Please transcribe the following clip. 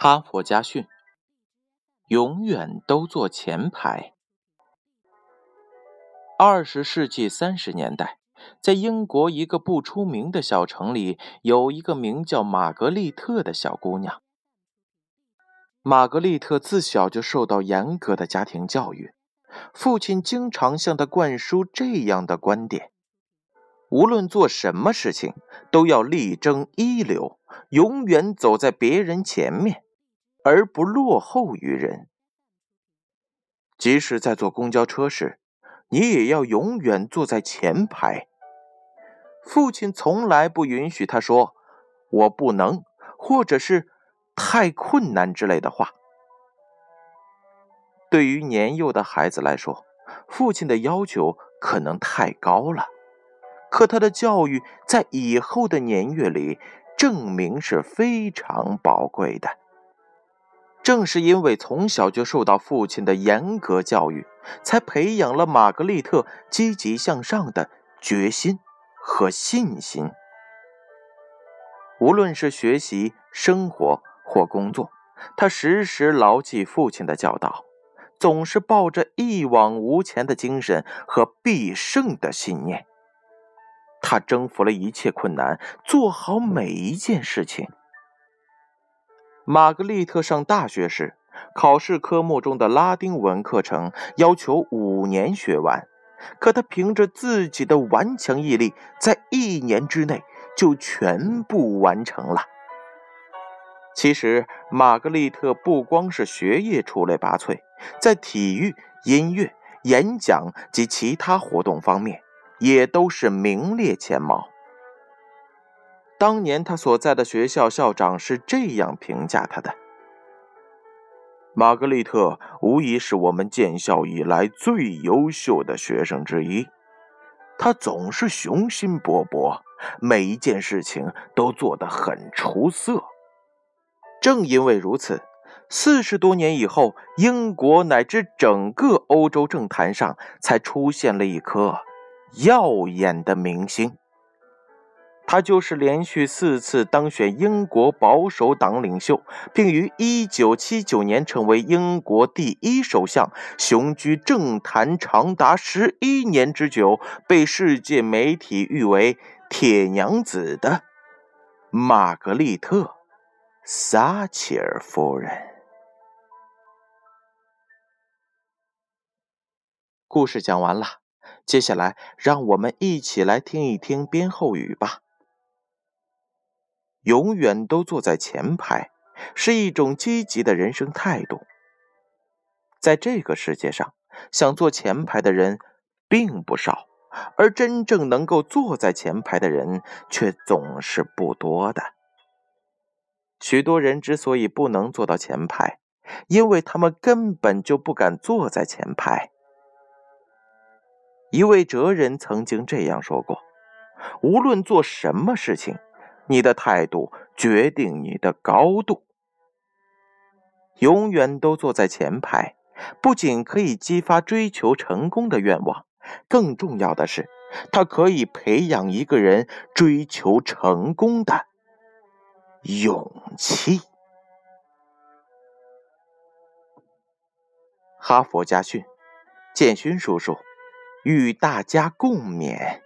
哈佛家训：永远都坐前排。二十世纪三十年代，在英国一个不出名的小城里，有一个名叫玛格丽特的小姑娘。玛格丽特自小就受到严格的家庭教育，父亲经常向她灌输这样的观点：无论做什么事情，都要力争一流，永远走在别人前面。而不落后于人。即使在坐公交车时，你也要永远坐在前排。父亲从来不允许他说“我不能”或者是“太困难”之类的话。对于年幼的孩子来说，父亲的要求可能太高了，可他的教育在以后的年月里证明是非常宝贵的。正是因为从小就受到父亲的严格教育，才培养了玛格丽特积极向上的决心和信心。无论是学习、生活或工作，他时时牢记父亲的教导，总是抱着一往无前的精神和必胜的信念。他征服了一切困难，做好每一件事情。玛格丽特上大学时，考试科目中的拉丁文课程要求五年学完，可她凭着自己的顽强毅力，在一年之内就全部完成了。其实，玛格丽特不光是学业出类拔萃，在体育、音乐、演讲及其他活动方面，也都是名列前茅。当年他所在的学校校长是这样评价他的：“玛格丽特无疑是我们建校以来最优秀的学生之一。他总是雄心勃勃，每一件事情都做得很出色。正因为如此，四十多年以后，英国乃至整个欧洲政坛上才出现了一颗耀眼的明星。”他就是连续四次当选英国保守党领袖，并于1979年成为英国第一首相，雄居政坛长达十一年之久，被世界媒体誉为“铁娘子”的玛格丽特·撒切尔夫人。故事讲完了，接下来让我们一起来听一听编后语吧。永远都坐在前排，是一种积极的人生态度。在这个世界上，想坐前排的人并不少，而真正能够坐在前排的人却总是不多的。许多人之所以不能坐到前排，因为他们根本就不敢坐在前排。一位哲人曾经这样说过：“无论做什么事情。”你的态度决定你的高度。永远都坐在前排，不仅可以激发追求成功的愿望，更重要的是，它可以培养一个人追求成功的勇气。哈佛家训，建勋叔叔与大家共勉。